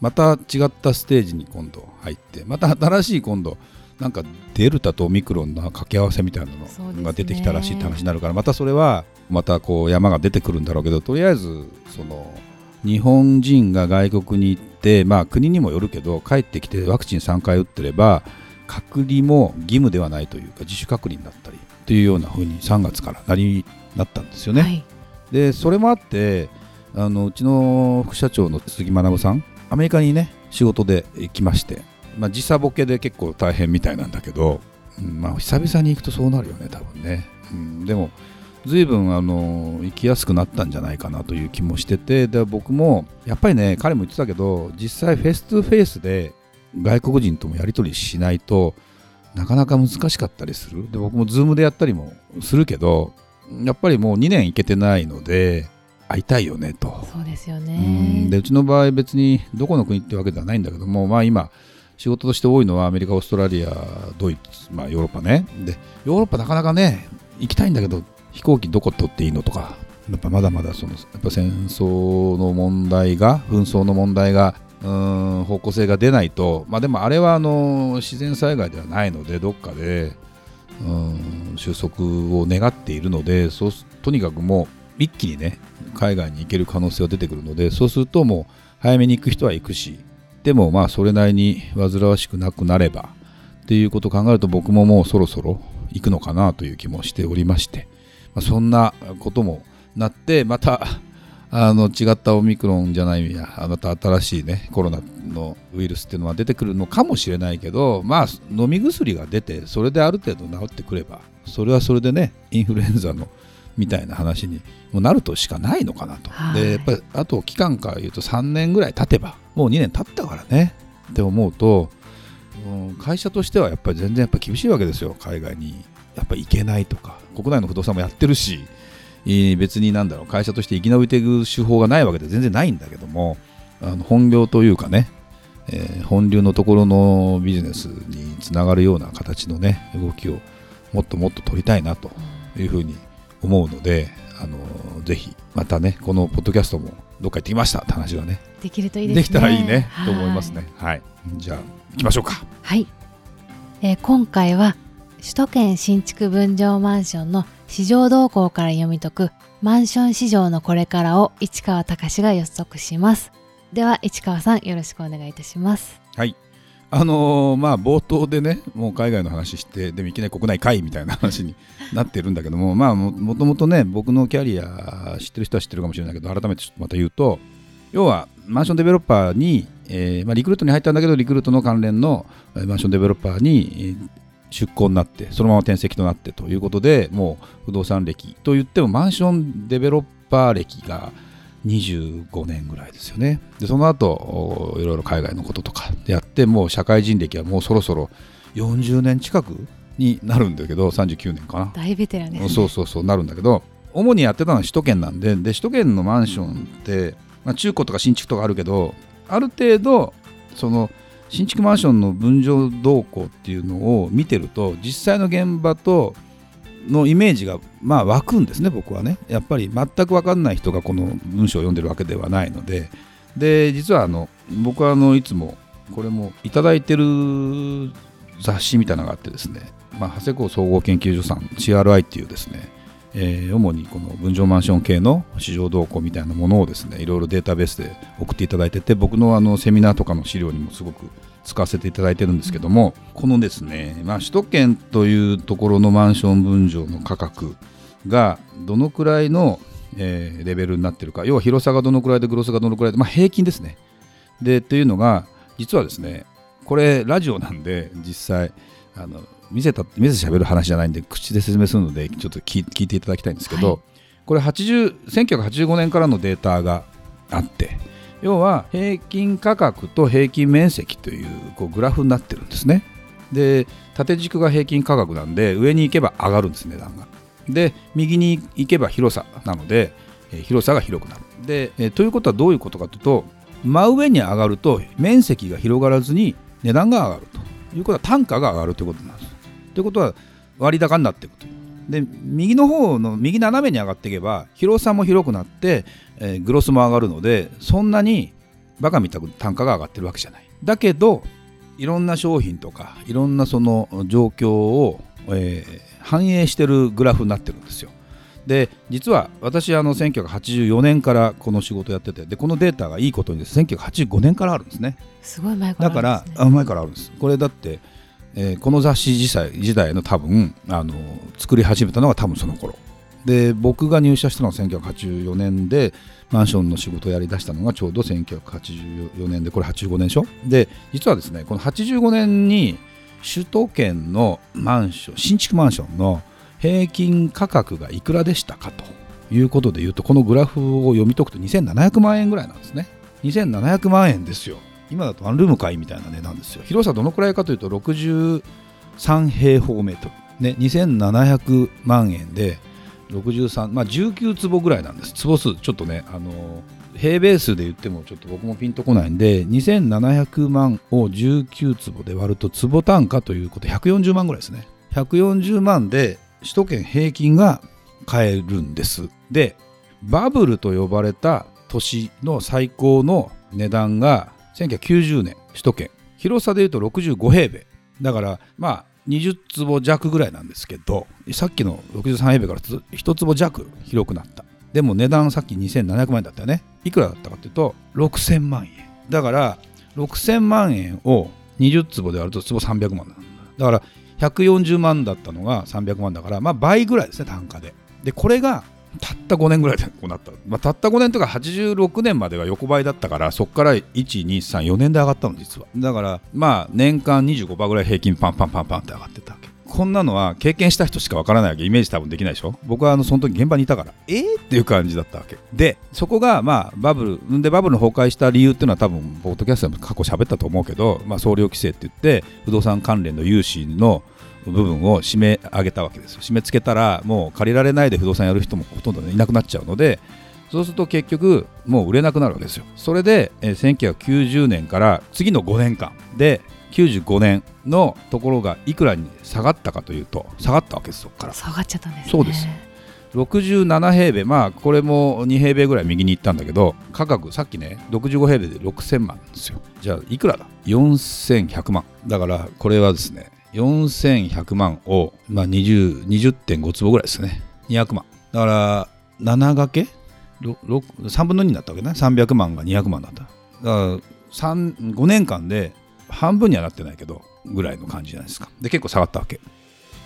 また違ったステージに今度入ってまた新しい今度なんかデルタとオミクロンの掛け合わせみたいなのが出てきたらしいって話になるからまたそれはまたこう山が出てくるんだろうけどとりあえずその日本人が外国に行ってまあ国にもよるけど帰ってきてワクチン3回打ってれば隔離も義務ではないというか自主隔離になったりというような風に3月からなりなったんですよね。はいでそれもあってあのうちの副社長の杉学さんアメリカにね仕事で行きまして、まあ、時差ボケで結構大変みたいなんだけど、うんまあ、久々に行くとそうなるよね多分ね、うん、でも随分あの行きやすくなったんじゃないかなという気もしててで僕もやっぱりね彼も言ってたけど実際フェイス2フェイスで外国人ともやり取りしないとなかなか難しかったりする。で僕もズームでやったりもするけどやっぱりもう2年行けてないので会いたいよねと。そうですようん。ねでうちの場合別にどこの国ってわけではないんだけども、まあ、今仕事として多いのはアメリカオーストラリアドイツ、まあ、ヨーロッパね。でヨーロッパなかなかね行きたいんだけど飛行機どこ取っていいのとかやっぱまだまだそのやっぱ戦争の問題が紛争の問題がうーん方向性が出ないとまあでもあれはあの自然災害ではないのでどっかでうん収束を願っているのでそうすとにかくもう一気にね海外に行ける可能性が出てくるのでそうするともう早めに行く人は行くしでもまあそれなりに煩わしくなくなればっていうことを考えると僕ももうそろそろ行くのかなという気もしておりまして、まあ、そんなこともなってまたあの違ったオミクロンじゃないやまた新しいねコロナのウイルスっていうのは出てくるのかもしれないけどまあ飲み薬が出てそれである程度治ってくればそれはそれでねインフルエンザのみたいな話にもうなるとしかないのかなと。はい。でやっぱりあと期間から言うと3年ぐらい経てばもう2年経ったからね。って思うとうん会社としてはやっぱり全然やっぱ厳しいわけですよ。海外にやっぱ行けないとか。国内の不動産もやってるしえー別になんだろう会社として生き延びていく手法がないわけで全然ないんだけどもあの本業というかね、えー本流のところのビジネスにつながるような形のね動きをもっともっと取りたいなというふうに思うので、あのぜひまたねこのポッドキャストもどっか行ってきました。って話がね。できるといいでですね。きたらいいね。はい。と思いますね。はい。じゃあ行きましょうか。はい、えー今回は首都圏新築分譲マンションの市場動向から読み解くマンション市場のこれからを市川隆が予測します。では市川さんよろしくお願いいたします。はいあのーまあ冒頭でねもう海外の話してでもいきなり国内かいみたいな話になってるんだけども まあもともとね僕のキャリア知ってる人は知ってるかもしれないけど改めてまた言うと要はマンションデベロッパーに、えーまあ、リクルートに入ったんだけどリクルートの関連のマンションデベロッパーに、出向になってそのまま転籍となってということでもう不動産歴と言ってもマンションデベロッパー歴が25年ぐらいですよね。でその後おいろいろ海外のこととかでやってもう社会人歴はもうそろそろ40年近くになるんだけど39年かな。大ベテランです、ね、そうそうそうなるんだけど主にやってたのは首都圏なんでで首都圏のマンションって、まあ、中古とか新築とかあるけどある程度その新築マンションの分譲動向っていうのを見てると実際の現場とのイメージがまあ湧くんですね僕はね。やっぱり全く分かんない人がこの文章を読んでるわけではないので。で実はあの僕はあのいつもこれもいただいてる雑誌みたいなのがあってですね、まあ、長谷港総合研究所さん CRI っていうですね、えー主にこの分譲マンション系の市場動向みたいなものをですねいろいろデータベースで送っていただいてて僕のあのセミナーとかの資料にもすごく使わせていただいてるんですけども、このですね、まあ、首都圏というところのマンション分譲の価格がどのくらいの、えーレベルになってるか要は広さがどのくらいでグロスがどのくらいで、まあ、平均ですね。でっていうのが実はですねこれラジオなんで実際あの見せた見せて喋る話じゃないんで口で説明するのでちょっと聞い聞いていただきたいんですけど、はい。これ80 1985年からのデータがあって要は平均価格と平均面積というこうグラフになってるんですね。で縦軸が平均価格なんで上に行けば上がるんです値段が。で右に行けば広さなので、広さが広くなる。で、えということはどういうことかというと真上に上がると面積が広がらずに値段が上がるということは単価が上がるということなんです。ということは割高になっていくという。で右の方の右斜めに上がっていけば広さも広くなって、えーグロスも上がるのでそんなにバカみたく単価が上がってるわけじゃない。だけどいろんな商品とかいろんなその状況を、えー反映してるグラフになってるんですよ。で実は私あの1984年からこの仕事やっててでこのデータがいいことにです。1985年からあるんですね。すごい前からだからあるんですね。あ前からあるんです。これだって、えーこの雑誌時代時代の多分あの作り始めたのが多分その頃。で僕が入社したのは1984年でマンションの仕事をやりだしたのがちょうど1984年でこれ85年でしょ？で実はですねこの85年に首都圏のマンション新築マンションの平均価格がいくらでしたかと。いうことでいうとこのグラフを読み解くと2700万円ぐらいなんですね。2700万円ですよ。今だとワンルーム買いみたいな値段ですよ。広さどのくらいかというと63平方メートル。ね2700万円で63まあ19坪ぐらいなんです。坪数ちょっとねあの平米数で言ってもちょっと僕もピンとこないんで2700万を19坪で割ると坪単価ということで140万ぐらいですね。140万で首都圏平均が買えるんです。でバブルと呼ばれた年の最高の値段が1990年首都圏。広さでいうと65平米。だからまあ20坪弱ぐらいなんですけどさっきの63平米から1坪弱広くなった。でも値段さっき2700万円だったよね。いくらだったかというと6000万円。だから6000万円を20坪で割ると坪300万だだから140万だったのが300万だからまあ倍ぐらいですね単価で。でこれがたった5年ぐらいでこうなった、まあ、たった5年とか86年までが横ばいだったからそこから1234年で上がったの実は。だからまあ年間25%ぐらい平均パンパンパンパンって上がってたわけ。こんなのは経験した人しかわからないわけ。イメージ多分できないでしょ？僕はあのその時現場にいたからえー、っていう感じだったわけ。でそこがまあバブルでバブルの崩壊した理由っていうのは多分ポッドキャストでも過去喋ったと思うけど、まあ、総量規制って言って不動産関連の融資の部分を締め上げたわけですよ。締め付けたらもう借りられないで不動産やる人もほとんどいなくなっちゃうのでそうすると結局もう売れなくなるわけですよ。それで、えー1990年から次の5年間で95年のところがいくらに下がったかというと下がったわけですそこから。下がっちゃったんですね。そうです。67平米まあこれも2平米ぐらい右に行ったんだけど価格さっきね65平米で6000万ですよ。じゃあいくらだ？4100万。だからこれはですね4100万を、まあ、20 20.5坪ぐらいですね。200万。だから7掛け？ろろ3分の2になったわけね。300万が200万だっただから3 5年間で半分にはなってないけどぐらいの感じじゃないですか。で結構下がったわけ。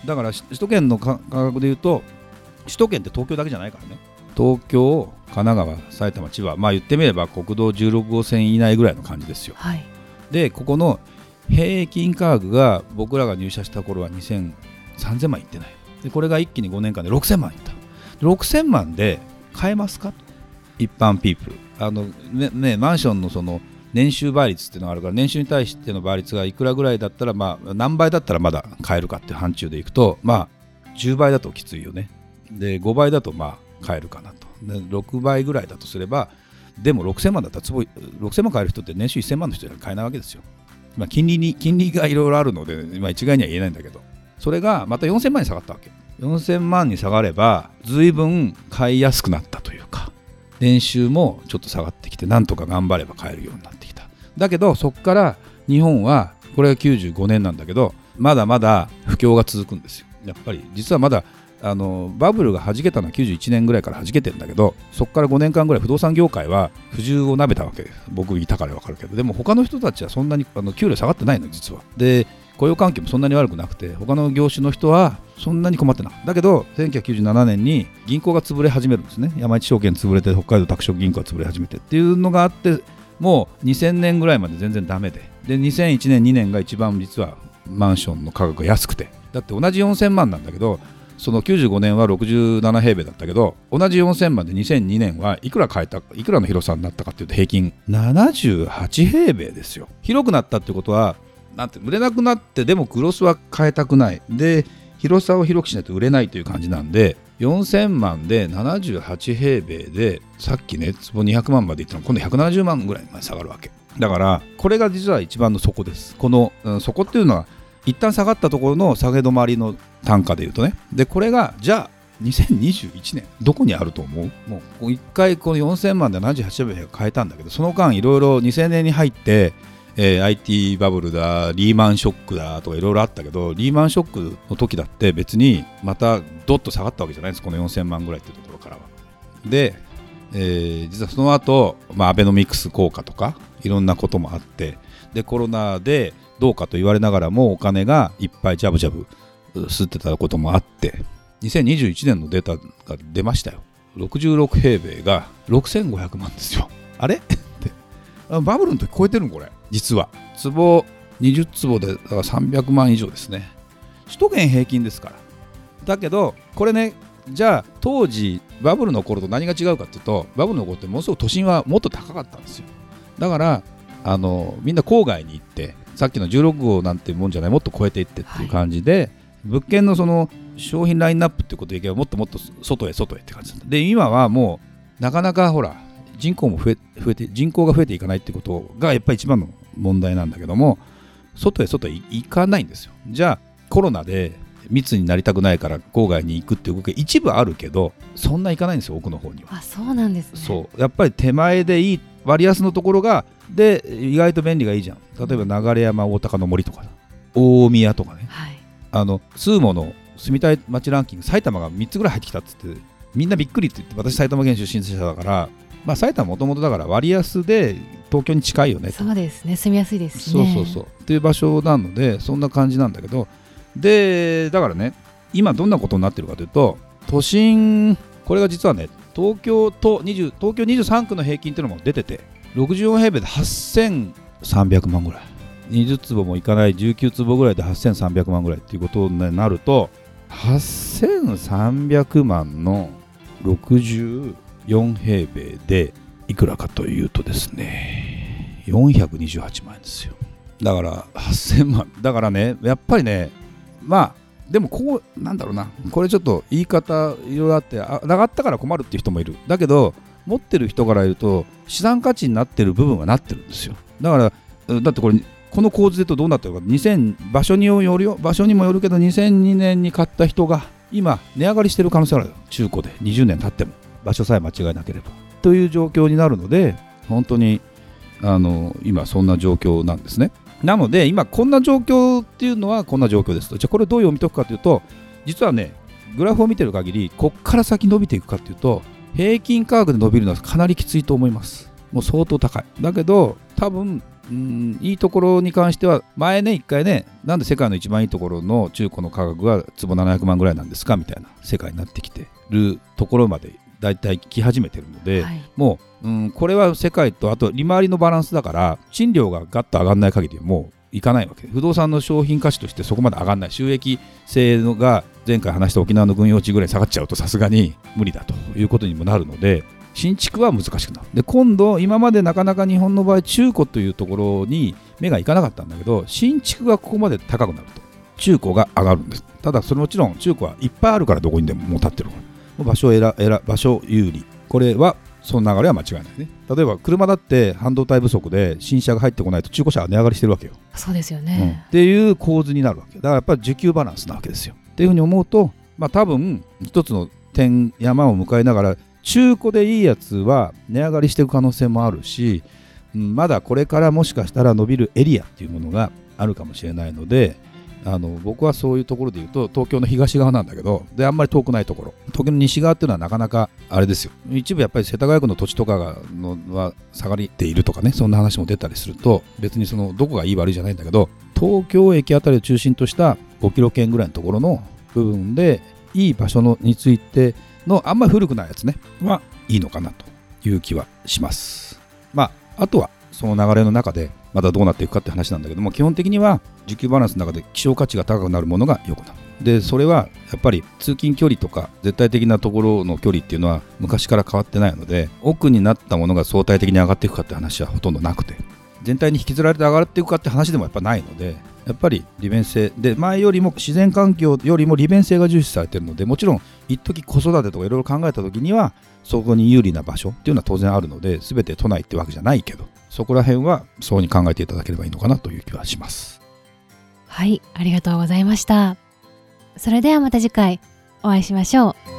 だからし首都圏の価価格でいうと首都圏って東京だけじゃないからね。東京神奈川埼玉千葉。まあ言ってみれば国道16号線以内ぐらいの感じですよ。はい。でここの平均価格が僕らが入社した頃は2000 3000万いってない。でこれが一気に5年間で6000万いった。6000万で買えますか？と一般ピープ。ルあのねねマンションのその年収倍率っていうのがあるから年収に対しての倍率がいくらぐらいだったらまあ何倍だったらまだ買えるかっていう範疇でいくとまあ10倍だときついよね。で5倍だとまあ買えるかなと。で6倍ぐらいだとすればでも6000万だったら坪6000万買える人って年収1000万の人じゃ買えないわけですよまあ、金利に金利がいろいろあるので、まあ、一概には言えないんだけど。それがまた4000万に下がったわけ。4000万に下がれば随分買いやすくなったというか。年収もちょっと下がってきてなんとか頑張れば買えるようになってきた。だけどそこから日本はこれが95年なんだけどまだまだ不況が続くんですよ。やっぱり実はまだあのバブルが弾けたのは91年ぐらいから弾けてるんだけどそこから5年間ぐらい不動産業界は不自由をなめたわけです。僕いたから分かるけど。でも他の人たちはそんなにあの給料下がってないの実は。で雇用環境もそんなに悪くなくて他の業種の人はそんなに困ってなかった。だけど1997年に銀行が潰れ始めるんですね。山一証券潰れて北海道拓殖銀行が潰れ始めてっていうのがあってもう2000年ぐらいまで全然ダメで。で2001年2年が一番実はマンションの価格が安くて。だって同じ4000万なんだけどその95年は67平米だったけど同じ4000万で2002年はいくら買えたいくらの広さになったかっていうと平均78平米ですよ。広くなったってことはなんて売れなくなってでもグロスは変えたくない。で広さを広くしないと売れないという感じなんで4000万で78平米でさっきね坪200万までいったの今度170万ぐらいまで下がるわけ。だからこれが実は一番の底です。この、うん、底っていうのは一旦下がったところの下げ止まりの単価でいうとね。でこれがじゃあ2021年どこにあると思う？もう一回この4000万で78平米が変えたんだけどその間いろいろ2000年に入ってえー、IT バブルだリーマンショックだとかいろいろあったけどリーマンショックの時だって別にまたどっと下がったわけじゃないです。この4000万ぐらいっていうところからは。で、えー、実はその後、まあアベノミクス効果とかいろんなこともあってでコロナでどうかと言われながらもお金がいっぱいジャブジャブ吸ってたこともあって2021年のデータが出ましたよ。66平米が6500万ですよ。あれ？って。バブルの時超えてるのこれ？実は。坪20坪でだから300万以上ですね。首都圏平均ですから。だけどこれねじゃあ当時バブルの頃と何が違うかっていうとバブルの頃ってものすごく都心はもっと高かったんですよ。だからあのみんな郊外に行ってさっきの16号なんてもんじゃないもっと超えていってっていう感じで、はい、物件のその商品ラインナップってことでいけばもっともっと外へ外へって感じで今はもうなかなかほら人口も増え増えて人口が増えていかないってことがやっぱり一番の問題なんだけども外へ外へ行かないんですよ。じゃあコロナで密になりたくないから郊外に行くっていう動きが一部あるけどそんな行かないんですよ奥の方には。あそうなんですね。そう。やっぱり手前でいい割安のところがで意外と便利がいいじゃん。例えば流山大高の森とか大宮とかね、はい、あのスーモの住みたい街ランキング埼玉が3つぐらい入ってきたっつってみんなびっくりって言って私埼玉県出身者だからまあ、埼玉もともとだから割安で東京に近いよねそうですね住みやすいですねそうそうそう。っていう場所なのでそんな感じなんだけど。でだからね今どんなことになってるかというと都心これが実はね東京と20東京23区の平均っていうのも出てて64平米で8300万ぐらい20坪もいかない19坪ぐらいで8300万ぐらいっていうことになると8300万の64平米でいくらかというとですね428万円ですよ。だから8000万。だからねやっぱりねまあでもこうなんだろうな。これちょっと言い方いろいろあって上がったから困るっていう人もいる。だけど持ってる人から言うと資産価値になってる部分はなってるんですよ。だからだってこれこの構図でとどうなってるか。2000場所によるよ。場所にもよるけど2002年に買った人が今値上がりしてる可能性ある。中古で。20年経っても。場所さえ間違えなければ。という状況になるので本当にあの今そんな状況なんですね。なので今こんな状況っていうのはこんな状況ですと。じゃあこれどう読み解くかというと実はねグラフを見てる限りこっから先伸びていくかっていうと平均価格で伸びるのはかなりきついと思います。もう相当高い。だけど多分うんいいところに関しては前ね1回ねなんで世界の一番いいところの中古の価格が坪700万ぐらいなんですかみたいな世界になってきてるところまで大体来始めてるので、はい、もう、うん、これは世界とあと利回りのバランスだから賃料がガッと上がらない限りもういかないわけ。不動産の商品価値としてそこまで上がらない。収益性のが前回話した沖縄の軍用地ぐらい下がっちゃうとさすがに無理だということにもなるので新築は難しくなる。で今度今までなかなか日本の場合中古というところに目がいかなかったんだけど新築がここまで高くなると中古が上がるんです。ただそれもちろん中古はいっぱいあるからどこにでももう立ってるから場所選選場所有利。これはその流れは間違いないね。例えば車だって半導体不足で新車が入ってこないと中古車は値上がりしてるわけよ。そうですよね、うん、っていう構図になるわけ。だからやっぱり需給バランスなわけですよ。っていうふうに思うとまあ多分一つの点山を迎えながら中古でいいやつは値上がりしていく可能性もあるし、まだこれからもしかしたら伸びるエリアっていうものがあるかもしれないのであの僕はそういうところで言うと東京の東側なんだけどであんまり遠くないところ。東京の西側っていうのはなかなかあれですよ。一部やっぱり世田谷区の土地とかがのは下がりているとかねそんな話も出たりすると別にそのどこがいい悪いじゃないんだけど東京駅あたりを中心とした5キロ圏ぐらいのところの部分でいい場所のについてのあんまり古くないやつね。はいいのかなという気はします。まああとはその流れの中でまたどうなっていくかって話なんだけども基本的には需給バランスの中で希少価値が高くなるものが良くなるでそれはやっぱり通勤距離とか絶対的なところの距離っていうのは昔から変わってないので奥になったものが相対的に上がっていくかって話はほとんどなくて全体に引きずられて上がっていくかって話でもやっぱないのでやっぱり利便性で前よりも自然環境よりも利便性が重視されてるのでもちろん一時子育てとかいろいろ考えた時にはそこに有利な場所っていうのは当然あるので全て都内ってわけじゃないけどそこら辺はそうに考えていただければいいのかなという気はしますはい、ありがとうございました。それではまた次回お会いしましょう。